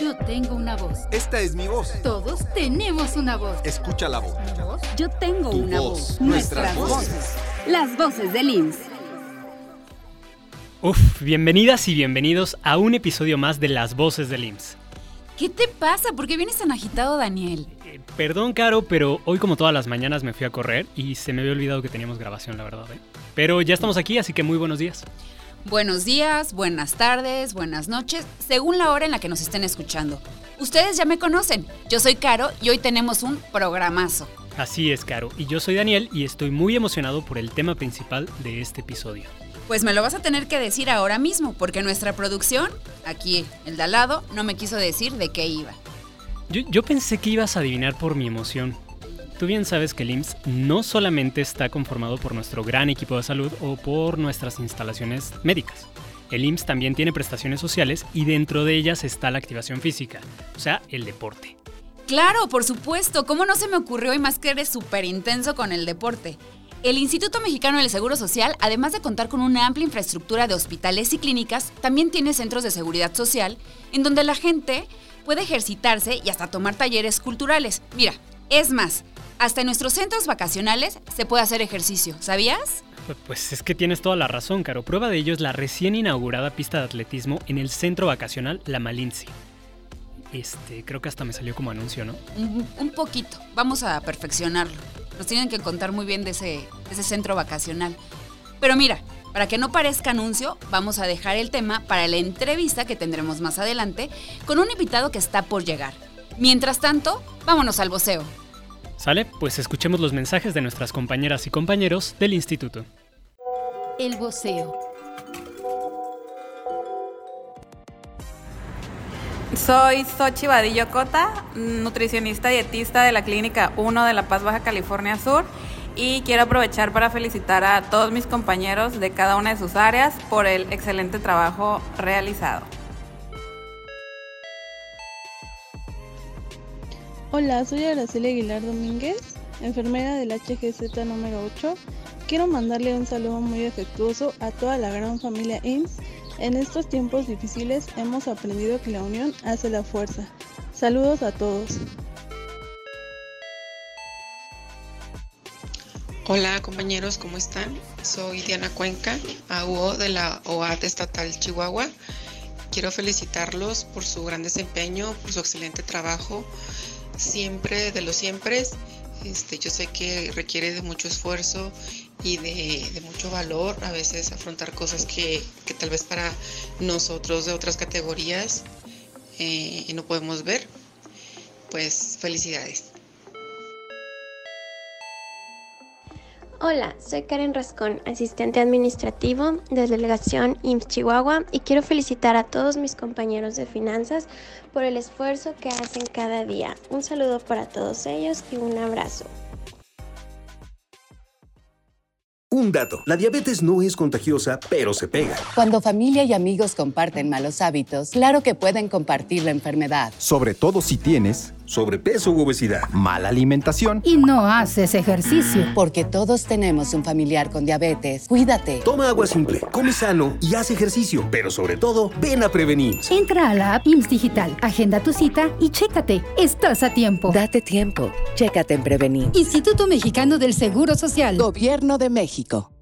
Yo tengo una voz. Esta es mi voz. Todos tenemos una voz. Escucha la voz. Yo tengo Tu una voz. voz. Nuestras Nuestras voces. voces. Las voces del IMSS. Uf, bienvenidas y bienvenidos a un episodio más de Las Voces del IMSS. ¿Qué te pasa? ¿Por qué vienes tan agitado, Daniel? Eh, perdón, Caro, pero hoy como todas las mañanas me fui a correr y se me había olvidado que teníamos grabación, la verdad. ¿eh? Pero ya estamos aquí, así que muy buenos días. Buenos días, buenas tardes, buenas noches, según la hora en la que nos estén escuchando. Ustedes ya me conocen. Yo soy Caro y hoy tenemos un programazo. Así es, Caro, y yo soy Daniel y estoy muy emocionado por el tema principal de este episodio. Pues me lo vas a tener que decir ahora mismo, porque nuestra producción, aquí el de al lado, no me quiso decir de qué iba. Yo, yo pensé que ibas a adivinar por mi emoción. Tú bien sabes que el IMSS no solamente está conformado por nuestro gran equipo de salud o por nuestras instalaciones médicas. El IMSS también tiene prestaciones sociales y dentro de ellas está la activación física, o sea, el deporte. Claro, por supuesto. ¿Cómo no se me ocurrió y más que eres súper intenso con el deporte? El Instituto Mexicano del Seguro Social, además de contar con una amplia infraestructura de hospitales y clínicas, también tiene centros de seguridad social en donde la gente puede ejercitarse y hasta tomar talleres culturales. Mira, es más, hasta en nuestros centros vacacionales se puede hacer ejercicio, ¿sabías? Pu- Pues es que tienes toda la razón, Caro. Prueba de ello es la recién inaugurada pista de atletismo en el centro vacacional La Malinci. Este, creo que hasta me salió como anuncio, ¿no? Un, un poquito, vamos a perfeccionarlo. Nos tienen que contar muy bien de ese, de ese centro vacacional. Pero mira, para que no parezca anuncio, vamos a dejar el tema para la entrevista que tendremos más adelante con un invitado que está por llegar. Mientras tanto, vámonos al voceo. ¿Sale? Pues escuchemos los mensajes de nuestras compañeras y compañeros del instituto. El voceo. Soy Sochi Vadillo Cota, nutricionista dietista de la Clínica 1 de La Paz, Baja California Sur. Y quiero aprovechar para felicitar a todos mis compañeros de cada una de sus áreas por el excelente trabajo realizado. Hola, soy Araceli Aguilar Domínguez, enfermera del HGZ número 8. Quiero mandarle un saludo muy afectuoso a toda la gran familia IMSS. En estos tiempos difíciles hemos aprendido que la unión hace la fuerza. Saludos a todos. Hola compañeros, ¿cómo están? Soy Diana Cuenca, AUO de la OAT Estatal Chihuahua. Quiero felicitarlos por su gran desempeño, por su excelente trabajo, siempre de los siempre. Este, yo sé que requiere de mucho esfuerzo y de, mucho valor a veces afrontar cosas que, que tal vez para nosotros de otras categorías eh, no podemos ver. Pues felicidades. Hola, soy Karen Rascón, asistente administrativo de Delegación IMSS Chihuahua y quiero felicitar a todos mis compañeros de finanzas por el esfuerzo que hacen cada día. Un saludo para todos ellos y un abrazo. Un dato, la diabetes no es contagiosa, pero se pega. Cuando familia y amigos comparten malos hábitos, claro que pueden compartir la enfermedad. Sobre todo si tienes Sobrepeso u obesidad. mala alimentación. Y no haces ejercicio. Porque todos tenemos un familiar con diabetes. Cuídate. Toma agua simple, come sano y haz ejercicio. Pero sobre todo, ven a prevenir. Entra a la app IMSS Digital, agenda tu cita y chécate. Estás a tiempo. Date tiempo. Chécate en Prevenir. Instituto Mexicano del Seguro Social. Gobierno de México.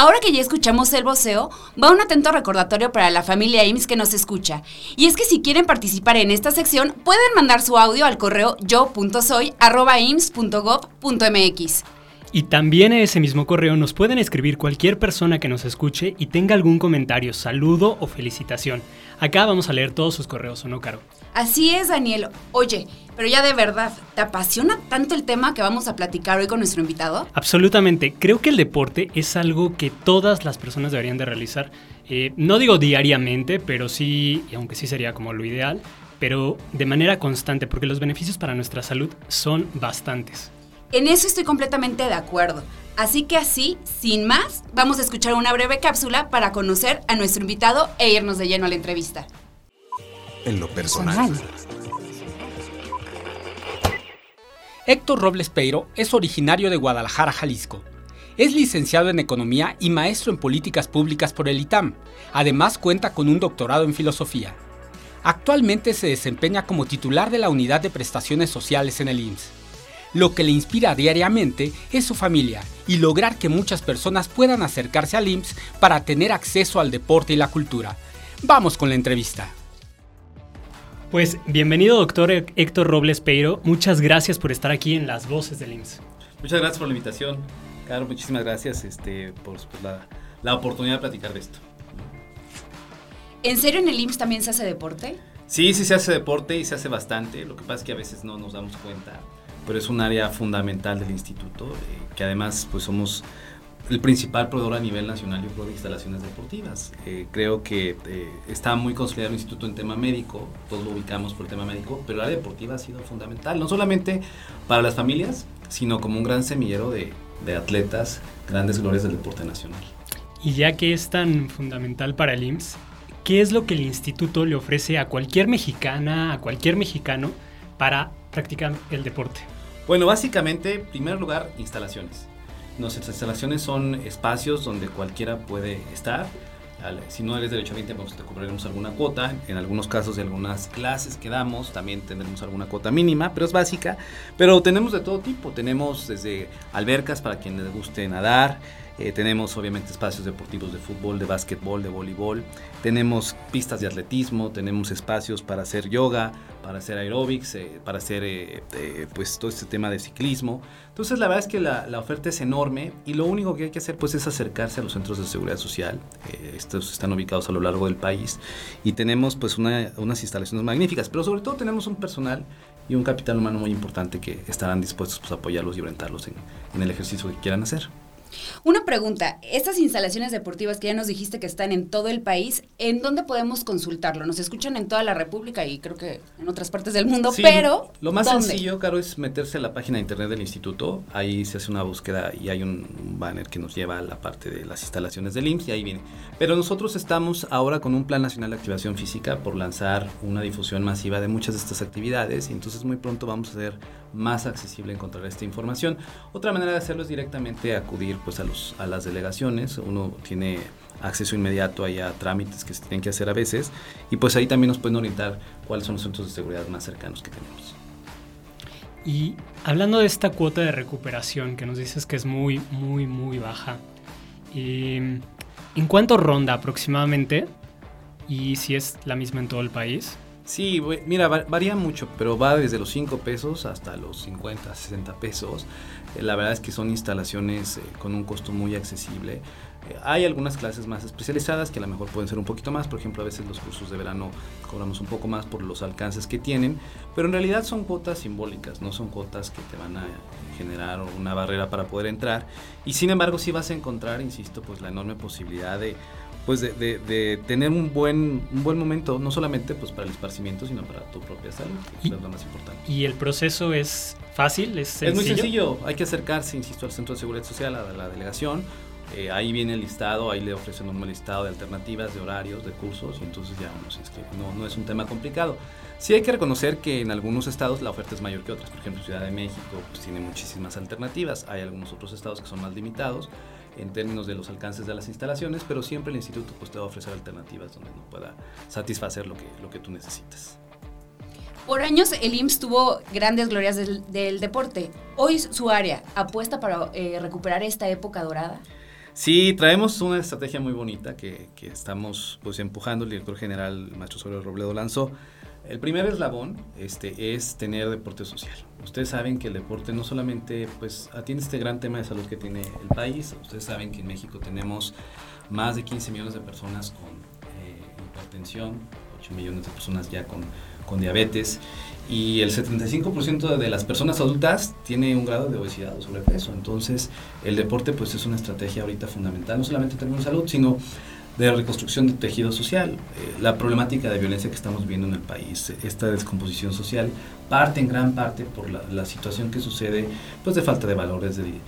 Ahora que ya escuchamos el voceo, va un atento recordatorio para la familia IMSS que nos escucha. Y es que si quieren participar en esta sección, pueden mandar su audio al correo yo.soy.ims.gov.mx. Y también a ese mismo correo nos pueden escribir cualquier persona que nos escuche y tenga algún comentario, saludo o felicitación. Acá vamos a leer todos sus correos, ¿o no, Caro? Así es, Daniel. Oye, pero ya de verdad, ¿te apasiona tanto el tema que vamos a platicar hoy con nuestro invitado? Absolutamente. Creo que el deporte es algo que todas las personas deberían de realizar. Eh, no digo diariamente, pero sí, y aunque sí sería como lo ideal, pero de manera constante, porque los beneficios para nuestra salud son bastantes. En eso estoy completamente de acuerdo. Así que así, sin más, vamos a escuchar una breve cápsula para conocer a nuestro invitado e irnos de lleno a la entrevista. En lo personal. Héctor Robles Peiro es originario de Guadalajara, Jalisco. Es licenciado en Economía y maestro en Políticas Públicas por el ITAM. Además cuenta con un doctorado en Filosofía. Actualmente se desempeña como titular de la Unidad de Prestaciones Sociales en el IMSS. Lo que le inspira diariamente es su familia y lograr que muchas personas puedan acercarse al IMSS para tener acceso al deporte y la cultura. Vamos con la entrevista. Pues bienvenido doctor Héctor Robles Peiro, muchas gracias por estar aquí en Las Voces del IMSS. Muchas gracias por la invitación, Caro, muchísimas gracias este, por, la, la oportunidad de platicar de esto. ¿En serio en el IMSS también se hace deporte? Sí, sí se hace deporte y se hace bastante. Lo que pasa es que a veces no nos damos cuenta, pero es un área fundamental del instituto, eh, que además pues somos el principal proveedor a nivel nacional yo de instalaciones deportivas. Eh, creo que eh, está muy consolidado el instituto en tema médico, todos lo ubicamos por el tema médico, pero la deportiva ha sido fundamental, no solamente para las familias, sino como un gran semillero de, de atletas, grandes glorias del deporte nacional. Y ya que es tan fundamental para el IMSS, ¿qué es lo que el instituto le ofrece a cualquier mexicana, a cualquier mexicano para practicar el deporte? Bueno, básicamente, en primer lugar, instalaciones. Nuestras instalaciones son espacios donde cualquiera puede estar. Si no eres derecho 20, pues te cobraremos alguna cuota. En algunos casos de algunas clases que damos, también tendremos alguna cuota mínima, pero es básica. Pero tenemos de todo tipo. Tenemos desde albercas para quienes les guste nadar, eh, tenemos obviamente espacios deportivos de fútbol, de básquetbol, de voleibol. Tenemos pistas de atletismo, tenemos espacios para hacer yoga, para hacer aeróbics, eh, para hacer eh, pues todo este tema de ciclismo. Entonces la verdad es que la, oferta es enorme y lo único que hay que hacer pues es acercarse a los centros de seguridad social. estos están ubicados a lo largo del país y tenemos pues unas instalaciones magníficas, pero sobre todo tenemos un personal y un capital humano muy importante que estarán dispuestos pues, a apoyarlos y orientarlos en el ejercicio que quieran hacer. Una pregunta, estas instalaciones deportivas que ya nos dijiste que están en todo el país, ¿en dónde podemos consultarlo? Nos escuchan en toda la República y creo que en otras partes del mundo, pero... Lo más sencillo, Caro, es meterse a la página de internet del instituto, ahí se hace una búsqueda y hay un banner que nos lleva a la parte de las instalaciones del IMSS y ahí viene. Pero nosotros estamos ahora con un Plan Nacional de Activación Física por lanzar una difusión masiva de muchas de estas actividades y entonces muy pronto vamos a hacer más accesible encontrar esta información. Otra manera de hacerlo es directamente acudir pues a, los, a las delegaciones. Uno tiene acceso inmediato ahí a trámites que se tienen que hacer a veces y pues ahí también nos pueden orientar cuáles son los centros de seguridad más cercanos que tenemos. Y hablando de esta cuota de recuperación que nos dices que es muy, muy, muy baja, ¿en cuánto ronda aproximadamente? ¿Y si es la misma en todo el país? Sí, mira, varía mucho, pero va desde los 5 pesos hasta los 50, 60 pesos. Eh, la verdad es que son instalaciones eh, con un costo muy accesible. Eh, hay algunas clases más especializadas que a lo mejor pueden ser un poquito más, por ejemplo, a veces los cursos de verano cobramos un poco más por los alcances que tienen, pero en realidad son cuotas simbólicas, no son cuotas que te van a generar una barrera para poder entrar. Y sin embargo, sí vas a encontrar, insisto, pues la enorme posibilidad de pues de, tener un buen, un buen momento, no solamente pues para el esparcimiento, sino para tu propia salud, que es lo más importante. ¿Y el proceso es fácil? ¿Es, sencillo? es muy sencillo, hay que acercarse, insisto, al Centro de Seguridad Social, a la delegación, eh, ahí viene el listado, ahí le ofrecen un listado de alternativas, de horarios, de cursos, y entonces ya uno se inscribe. No, no es un tema complicado. Sí hay que reconocer que en algunos estados la oferta es mayor que otras. Por ejemplo, Ciudad de México pues, tiene muchísimas alternativas. Hay algunos otros estados que son más limitados en términos de los alcances de las instalaciones, pero siempre el instituto pues, te va a ofrecer alternativas donde no pueda satisfacer lo que, lo que tú necesitas. Por años el IMSS tuvo grandes glorias del, deporte. Hoy su área apuesta para eh, recuperar esta época dorada. Sí, traemos una estrategia muy bonita que, que estamos pues, empujando. El director general, maestro Soler Robledo, lanzó. El primer eslabón este, es tener deporte social. Ustedes saben que el deporte no solamente pues, atiende este gran tema de salud que tiene el país, ustedes saben que en México tenemos más de 15 millones de personas con eh, hipertensión, 8 millones de personas ya con, con diabetes y el 75% de las personas adultas tiene un grado de obesidad o sobrepeso. Entonces, el deporte pues es una estrategia ahorita fundamental, no solamente en términos de salud, sino de reconstrucción de tejido social. Eh, la problemática de violencia que estamos viendo en el país, esta descomposición social, parte en gran parte por la, situación que sucede pues de falta de valores, de,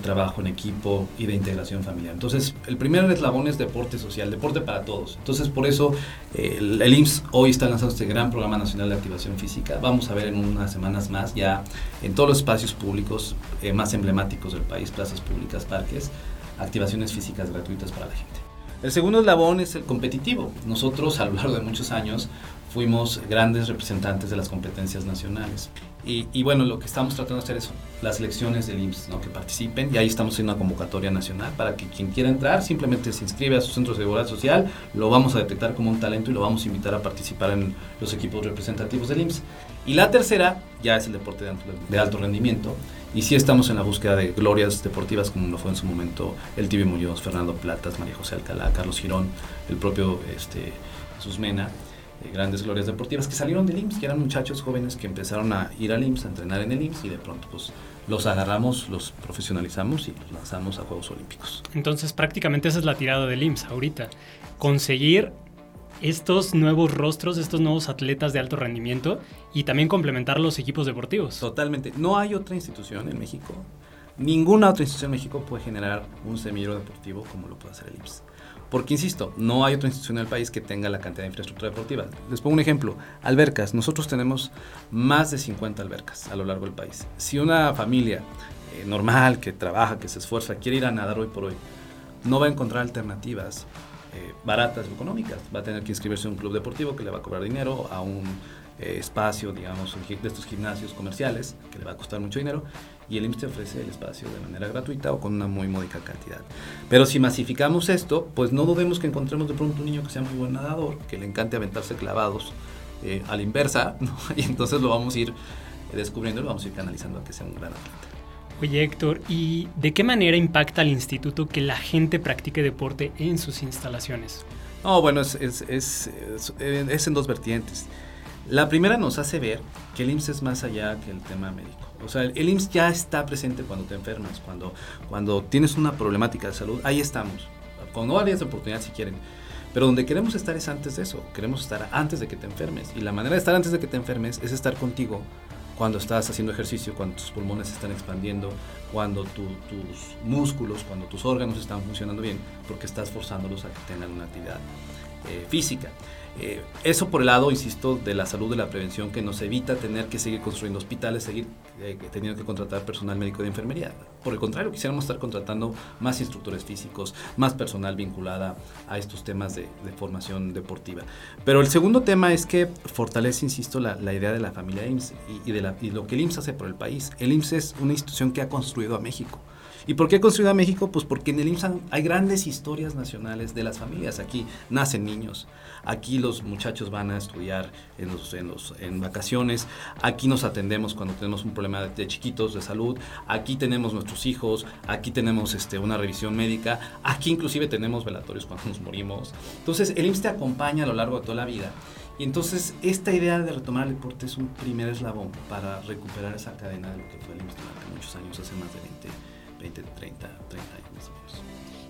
trabajo en equipo y de integración familiar. Entonces, el primer eslabón es deporte social, deporte para todos. Entonces, por eso eh, el, el, IMSS hoy está lanzando este gran programa nacional de activación física. Vamos a ver en unas semanas más ya en todos los espacios públicos eh, más emblemáticos del país, plazas públicas, parques, activaciones físicas gratuitas para la gente. El segundo eslabón es el competitivo. Nosotros a lo largo de muchos años fuimos grandes representantes de las competencias nacionales. Y, y, bueno, lo que estamos tratando de hacer es las elecciones del IMSS, ¿no? que participen, y ahí estamos haciendo una convocatoria nacional para que quien quiera entrar simplemente se inscribe a su centro de seguridad social, lo vamos a detectar como un talento y lo vamos a invitar a participar en los equipos representativos del IMSS. Y la tercera ya es el deporte de alto, rendimiento, y sí estamos en la búsqueda de glorias deportivas como lo fue en su momento el Tibio Muñoz, Fernando Platas, María José Alcalá, Carlos Girón, el propio este, Susmena, eh, grandes glorias deportivas que salieron del IMSS, que eran muchachos jóvenes que empezaron a ir al IMSS, a entrenar en el IMSS y de pronto pues los agarramos, los profesionalizamos y los lanzamos a Juegos Olímpicos. Entonces prácticamente esa es la tirada del IMSS ahorita, conseguir estos nuevos rostros, estos nuevos atletas de alto rendimiento y también complementar los equipos deportivos. Totalmente. No hay otra institución en México, ninguna otra institución en México puede generar un semillero deportivo como lo puede hacer el IMSS. Porque, insisto, no hay otra institución en el país que tenga la cantidad de infraestructura deportiva. Les pongo un ejemplo. Albercas. Nosotros tenemos más de 50 albercas a lo largo del país. Si una familia eh, normal, que trabaja, que se esfuerza, quiere ir a nadar hoy por hoy, no va a encontrar alternativas eh, baratas o económicas. Va a tener que inscribirse en un club deportivo que le va a cobrar dinero, a un eh, espacio, digamos, de estos gimnasios comerciales que le va a costar mucho dinero y el IMSS ofrece el espacio de manera gratuita o con una muy módica cantidad. Pero si masificamos esto, pues no dudemos que encontremos de pronto un niño que sea muy buen nadador, que le encante aventarse clavados eh, a la inversa, y entonces lo vamos a ir descubriendo y lo vamos a ir canalizando a que sea un gran atleta. Oye Héctor, ¿y de qué manera impacta al instituto que la gente practique deporte en sus instalaciones? No, bueno, es, es, es, es en dos vertientes. La primera nos hace ver que el IMSS es más allá que el tema médico. O sea, el IMSS ya está presente cuando te enfermas, cuando, cuando tienes una problemática de salud, ahí estamos. Con áreas de oportunidad si quieren. Pero donde queremos estar es antes de eso, queremos estar antes de que te enfermes. Y la manera de estar antes de que te enfermes es estar contigo cuando estás haciendo ejercicio, cuando tus pulmones se están expandiendo, cuando tu, tus músculos, cuando tus órganos están funcionando bien, porque estás forzándolos a que tengan una actividad eh, física. Eh, eso por el lado, insisto, de la salud, de la prevención, que nos evita tener que seguir construyendo hospitales, seguir eh, teniendo que contratar personal médico de enfermería. Por el contrario, quisiéramos estar contratando más instructores físicos, más personal vinculada a estos temas de, formación deportiva. Pero el segundo tema es que fortalece, insisto, la, idea de la familia IMSS y, de y lo que el IMSS hace por el país. El IMSS es una institución que ha construido a México. ¿Y por qué construido a México? Pues porque en el IMSS hay grandes historias nacionales de las familias. Aquí nacen niños, aquí los muchachos van a estudiar en, los, en, los, en vacaciones, aquí nos atendemos cuando tenemos un problema de, de, chiquitos de salud, aquí tenemos nuestros hijos, aquí tenemos este, una revisión médica, aquí inclusive tenemos velatorios cuando nos morimos. Entonces el IMSS te acompaña a lo largo de toda la vida. Y entonces esta idea de retomar el deporte es un primer eslabón para recuperar esa cadena de lo que fue el IMSS durante muchos años, hace más de 20 20, 30, 30 años más o menos.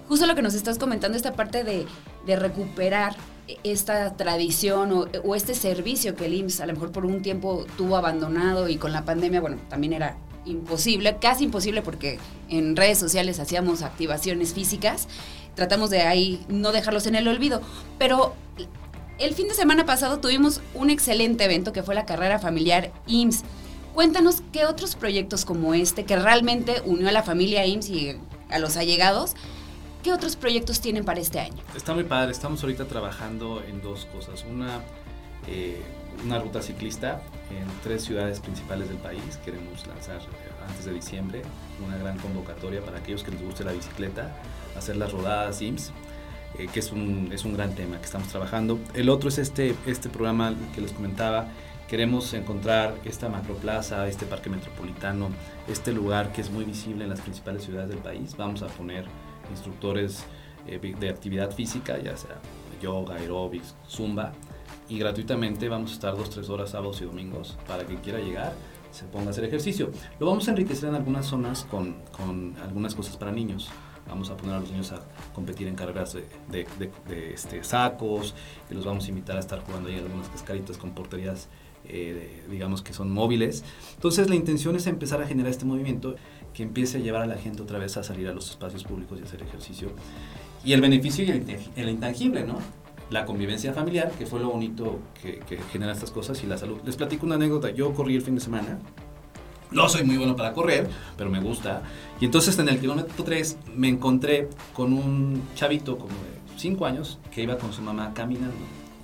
Justo lo que nos estás comentando, esta parte de, de recuperar esta tradición o, o, este servicio que el IMSS a lo mejor por un tiempo tuvo abandonado y con la pandemia, bueno, también era imposible, casi imposible porque en redes sociales hacíamos activaciones físicas, tratamos de ahí no dejarlos en el olvido, pero el fin de semana pasado tuvimos un excelente evento que fue la carrera familiar IMSS. Cuéntanos qué otros proyectos como este, que realmente unió a la familia IMSS y a los allegados, ¿qué otros proyectos tienen para este año? Está muy padre, estamos ahorita trabajando en dos cosas. Una, eh, una ruta ciclista en tres ciudades principales del país. Queremos lanzar antes de diciembre una gran convocatoria para aquellos que les guste la bicicleta, hacer las rodadas IMSS. Eh, que es un, es un gran tema que estamos trabajando. El otro es este, este programa que les comentaba, queremos encontrar esta macroplaza, este parque metropolitano, este lugar que es muy visible en las principales ciudades del país. Vamos a poner instructores eh, de actividad física, ya sea yoga, aeróbics, zumba, y gratuitamente vamos a estar dos, tres horas sábados y domingos para quien quiera llegar se ponga a hacer ejercicio. Lo vamos a enriquecer en algunas zonas con, con algunas cosas para niños. Vamos a poner a los niños a competir en carreras de, de, de, de este, sacos, y los vamos a invitar a estar jugando ahí algunas cascaritas con porterías eh, digamos que son móviles. Entonces la intención es empezar a generar este movimiento que empiece a llevar a la gente otra vez a salir a los espacios públicos y hacer ejercicio. Y el beneficio y el, intangible, ¿no? La convivencia familiar, que fue lo bonito que, que genera estas cosas, y la salud. Les platico una anécdota. Yo corrí el fin de semana no soy muy bueno para correr, pero me gusta. Y entonces en el kilómetro 3 me encontré con un chavito como de 5 años que iba con su mamá caminando.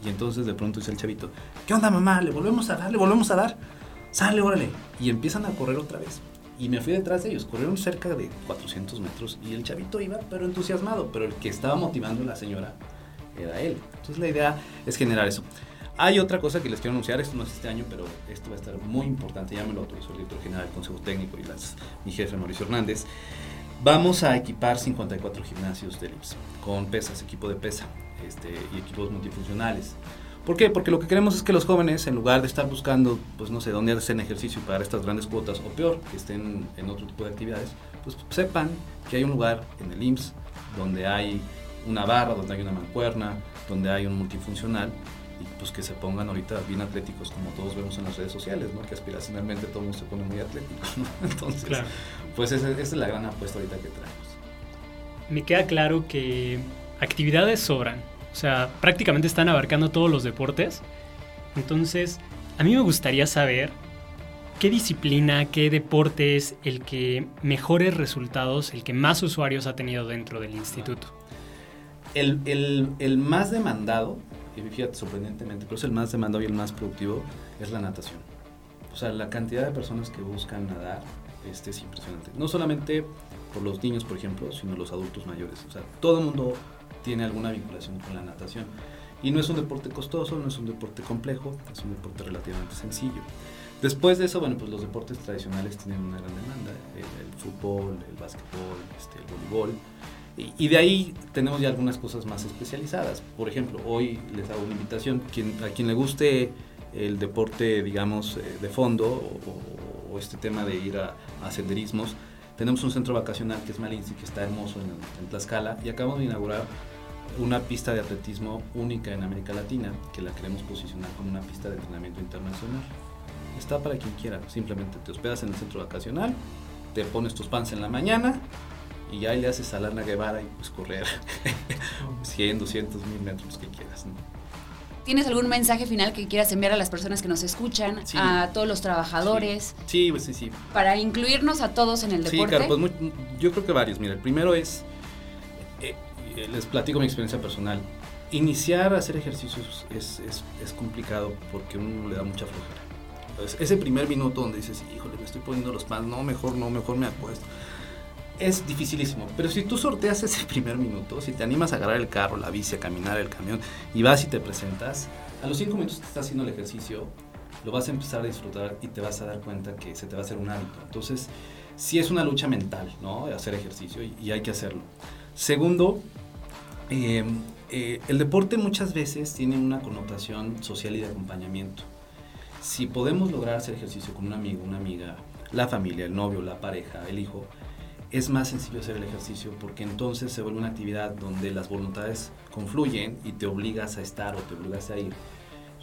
Y entonces de pronto dice el chavito, ¿qué onda mamá? ¿Le volvemos a dar? ¿Le volvemos a dar? Sale, órale. Y empiezan a correr otra vez. Y me fui detrás de ellos. Corrieron cerca de 400 metros y el chavito iba, pero entusiasmado. Pero el que estaba motivando a la señora era él. Entonces la idea es generar eso. Hay otra cosa que les quiero anunciar, esto no es este año, pero esto va a estar muy importante, ya me lo autorizó el director general del Consejo Técnico y las, mi jefe Mauricio Hernández. Vamos a equipar 54 gimnasios del IPS con pesas, equipo de pesa este, y equipos multifuncionales. ¿Por qué? Porque lo que queremos es que los jóvenes, en lugar de estar buscando, pues no sé, dónde hacen ejercicio para estas grandes cuotas, o peor, que estén en otro tipo de actividades, pues sepan que hay un lugar en el IMSS donde hay una barra, donde hay una mancuerna, donde hay un multifuncional pues que se pongan ahorita bien atléticos como todos vemos en las redes sociales, ¿no? Que aspiracionalmente todo el mundo se pone muy atlético, Entonces, pues esa, es la gran apuesta ahorita que traemos. Me queda claro que actividades sobran, o sea, prácticamente están abarcando todos los deportes. Entonces, a mí me gustaría saber qué disciplina, qué deporte es el que mejores resultados, el que más usuarios ha tenido dentro del instituto. El, el, el más demandado y fíjate, sorprendentemente, pero es el más demandado y el más productivo, es la natación. O sea, la cantidad de personas que buscan nadar este, es impresionante. No solamente por los niños, por ejemplo, sino los adultos mayores. O sea, todo el mundo tiene alguna vinculación con la natación. Y no es un deporte costoso, no es un deporte complejo, es un deporte relativamente sencillo. Después de eso, bueno, pues los deportes tradicionales tienen una gran demanda. El, fútbol, el básquetbol, este, el voleibol. Y, de ahí tenemos ya algunas cosas más especializadas. Por ejemplo, hoy les hago una invitación. Quien, a quien le guste el deporte, digamos, eh, de fondo o, este tema de ir a, a, senderismos, tenemos un centro vacacional que es Malinci, que está hermoso en, en Tlaxcala y acabamos de inaugurar una pista de atletismo única en América Latina que la queremos posicionar como una pista de entrenamiento internacional. Está para quien quiera, simplemente te hospedas en el centro vacacional, te pones tus pants en la mañana y ahí le haces a Lana Guevara y pues correr 100, 200, mil metros que quieras. ¿Tienes algún mensaje final que quieras enviar a las personas que nos escuchan, a todos los trabajadores? Sí. pues sí, sí. Para incluirnos a todos en el deporte. Sí, claro, pues yo creo que varios. Mira, el primero es, eh, les platico mi experiencia personal. Iniciar a hacer ejercicios es, es, es complicado porque uno le da mucha flojera. Entonces, ese primer minuto donde dices, híjole, me estoy poniendo los pants, no, mejor no, mejor me apuesto es dificilísimo. Pero si tú sorteas ese primer minuto, si te animas a agarrar el carro, la bici, a caminar el camión y vas y te presentas, a los cinco minutos que estás haciendo el ejercicio, lo vas a empezar a disfrutar y te vas a dar cuenta que se te va a hacer un hábito. Entonces, sí es una lucha mental, ¿no? Hacer ejercicio y, hay que hacerlo. Segundo, em, eh, el deporte muchas veces tiene una connotación social y de acompañamiento. Si podemos lograr hacer ejercicio con un amigo, una amiga, la familia, el novio, la pareja, el hijo, es más sencillo hacer el ejercicio porque entonces se vuelve una actividad donde las voluntades confluyen y te obligas a estar o te obligas a ir.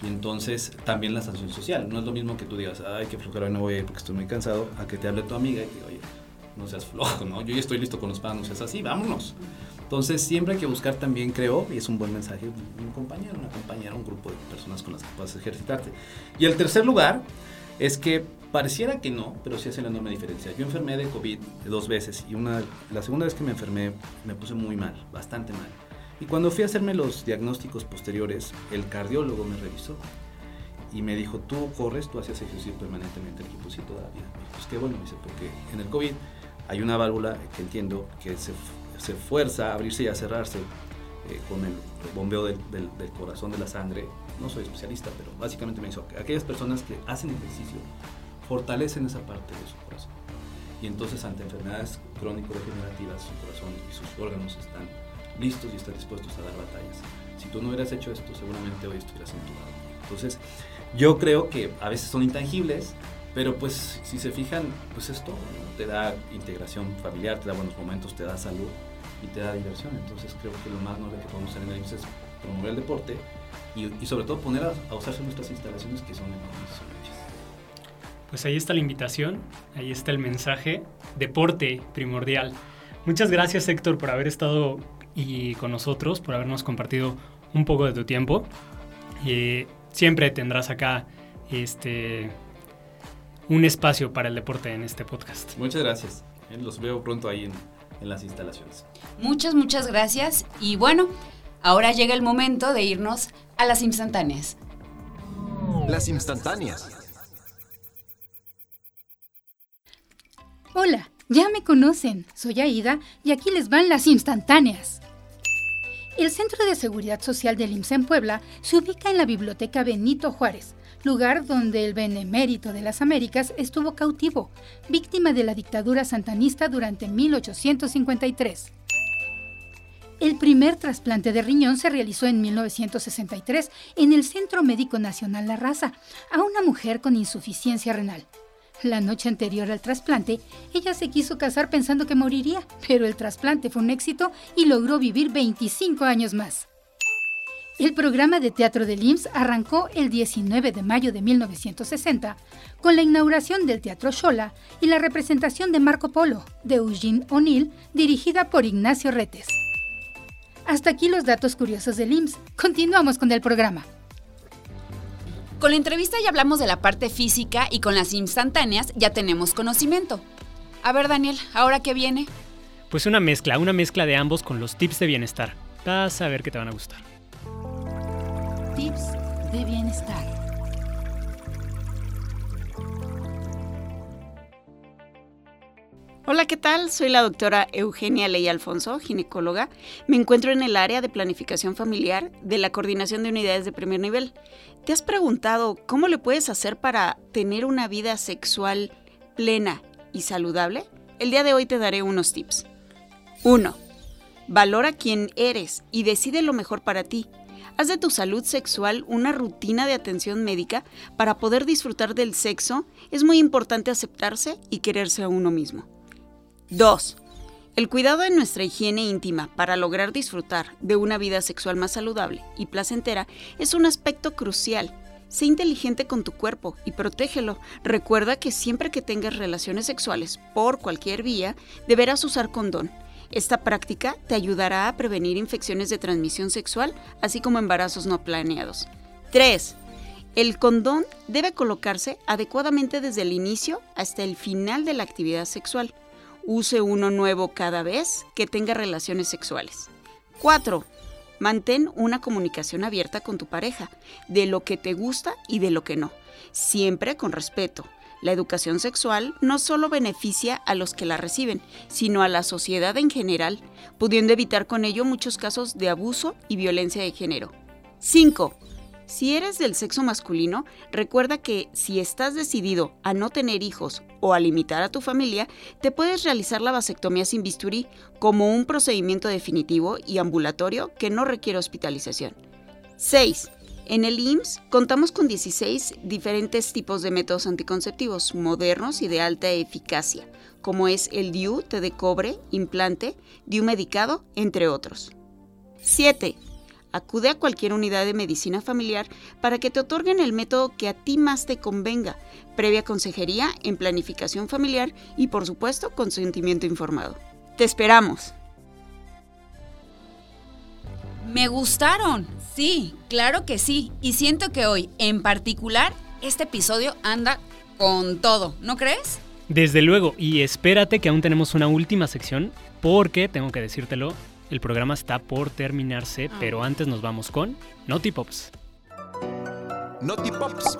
Y entonces también la sanción social. No es lo mismo que tú digas, ay, qué flojera, hoy no voy a ir porque estoy muy cansado, a que te hable tu amiga y que, oye, no seas flojo, ¿no? Yo ya estoy listo con los panos, es así, vámonos. Entonces siempre hay que buscar también, creo, y es un buen mensaje, un compañero, una compañera, un grupo de personas con las que puedas ejercitarte. Y el tercer lugar es que Pareciera que no, pero sí hace la enorme diferencia. Yo enfermé de COVID dos veces y una, la segunda vez que me enfermé me puse muy mal, bastante mal. Y cuando fui a hacerme los diagnósticos posteriores, el cardiólogo me revisó y me dijo, tú corres, tú hacías ejercicio permanentemente. Dije, pues sí, todavía. pues qué bueno, dice, porque en el COVID hay una válvula que entiendo que se, se fuerza a abrirse y a cerrarse eh, con el bombeo del, del, del corazón de la sangre. No soy especialista, pero básicamente me dijo, aquellas personas que hacen ejercicio fortalecen esa parte de su corazón. Y entonces ante enfermedades crónico-degenerativas, su corazón y sus órganos están listos y están dispuestos a dar batallas. Si tú no hubieras hecho esto, seguramente hoy estuvieras entubado. Entonces, yo creo que a veces son intangibles, pero pues si se fijan, pues esto te da integración familiar, te da buenos momentos, te da salud y te da diversión. Entonces creo que lo más noble que podemos hacer en el IMSS es promover el deporte y, y sobre todo poner a, a usarse nuestras instalaciones que son enormes. Pues ahí está la invitación, ahí está el mensaje. Deporte primordial. Muchas gracias Héctor por haber estado y con nosotros, por habernos compartido un poco de tu tiempo. Y siempre tendrás acá este un espacio para el deporte en este podcast. Muchas gracias. Eh, Los veo pronto ahí en, en las instalaciones. Muchas, muchas gracias. Y bueno, ahora llega el momento de irnos a las instantáneas. Las instantáneas. Hola, ya me conocen. Soy Aida y aquí les van las instantáneas. El Centro de Seguridad Social del IMSS en Puebla se ubica en la Biblioteca Benito Juárez, lugar donde el benemérito de las Américas estuvo cautivo, víctima de la dictadura santanista durante 1853. El primer trasplante de riñón se realizó en 1963 en el Centro Médico Nacional La Raza a una mujer con insuficiencia renal. La noche anterior al trasplante, ella se quiso casar pensando que moriría, pero el trasplante fue un éxito y logró vivir 25 años más. El programa de teatro del IMSS arrancó el 19 de mayo de 1960 con la inauguración del Teatro Xola y la representación de Marco Polo, de Eugene O'Neill, dirigida por Ignacio Retes. Hasta aquí los datos curiosos del IMSS. Continuamos con el programa. Con la entrevista ya hablamos de la parte física y con las instantáneas ya tenemos conocimiento. A ver, Daniel, ¿ahora qué viene? Pues una mezcla, una mezcla de ambos con los tips de bienestar. Vas a ver que te van a gustar. Tips de bienestar. Hola, ¿qué tal? Soy la doctora Eugenia Ley Alfonso, ginecóloga. Me encuentro en el área de planificación familiar de la Coordinación de Unidades de Primer Nivel. ¿Te has preguntado cómo le puedes hacer para tener una vida sexual plena y saludable? El día de hoy te daré unos tips. 1. Valora quién eres y decide lo mejor para ti. Haz de tu salud sexual una rutina de atención médica para poder disfrutar del sexo. Es muy importante aceptarse y quererse a uno mismo. 2. El cuidado de nuestra higiene íntima para lograr disfrutar de una vida sexual más saludable y placentera es un aspecto crucial. Sé inteligente con tu cuerpo y protégelo. Recuerda que siempre que tengas relaciones sexuales por cualquier vía, deberás usar condón. Esta práctica te ayudará a prevenir infecciones de transmisión sexual, así como embarazos no planeados. 3. El condón debe colocarse adecuadamente desde el inicio hasta el final de la actividad sexual. Use uno nuevo cada vez que tenga relaciones sexuales. 4. Mantén una comunicación abierta con tu pareja, de lo que te gusta y de lo que no, siempre con respeto. La educación sexual no solo beneficia a los que la reciben, sino a la sociedad en general, pudiendo evitar con ello muchos casos de abuso y violencia de género. 5. Si eres del sexo masculino, recuerda que si estás decidido a no tener hijos o a limitar a tu familia, te puedes realizar la vasectomía sin bisturí como un procedimiento definitivo y ambulatorio que no requiere hospitalización. 6. En el IMSS contamos con 16 diferentes tipos de métodos anticonceptivos modernos y de alta eficacia, como es el DIU, té de cobre, implante, DIU medicado, entre otros. 7. Acude a cualquier unidad de medicina familiar para que te otorguen el método que a ti más te convenga, previa consejería en planificación familiar y por supuesto consentimiento informado. Te esperamos. Me gustaron, sí, claro que sí. Y siento que hoy, en particular, este episodio anda con todo, ¿no crees? Desde luego, y espérate que aún tenemos una última sección, porque tengo que decírtelo, el programa está por terminarse, pero antes nos vamos con Notipops. Notipops.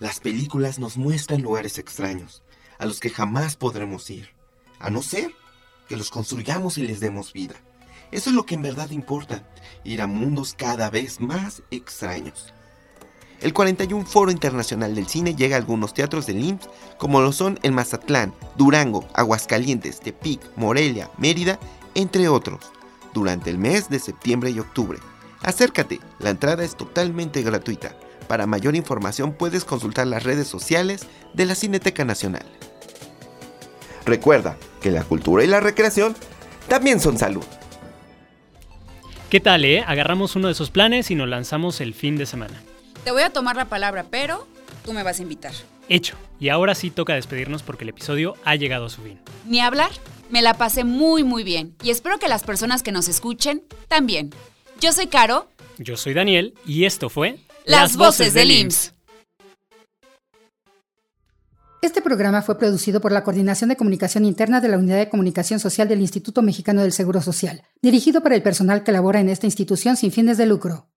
Las películas nos muestran lugares extraños, a los que jamás podremos ir, a no ser que los construyamos y les demos vida. Eso es lo que en verdad importa, ir a mundos cada vez más extraños. El 41 Foro Internacional del Cine llega a algunos teatros del IMSS, como lo son el Mazatlán, Durango, Aguascalientes, Tepic, Morelia, Mérida, entre otros, durante el mes de septiembre y octubre. Acércate, la entrada es totalmente gratuita. Para mayor información puedes consultar las redes sociales de la Cineteca Nacional. Recuerda que la cultura y la recreación también son salud. ¿Qué tal, eh? Agarramos uno de esos planes y nos lanzamos el fin de semana. Te voy a tomar la palabra, pero tú me vas a invitar. Hecho. Y ahora sí toca despedirnos porque el episodio ha llegado a su fin. Ni hablar. Me la pasé muy, muy bien. Y espero que las personas que nos escuchen también. Yo soy Caro. Yo soy Daniel y esto fue Las, Voces del IMSS. Este programa fue producido por la Coordinación de Comunicación Interna de la Unidad de Comunicación Social del Instituto Mexicano del Seguro Social, dirigido para el personal que labora en esta institución sin fines de lucro.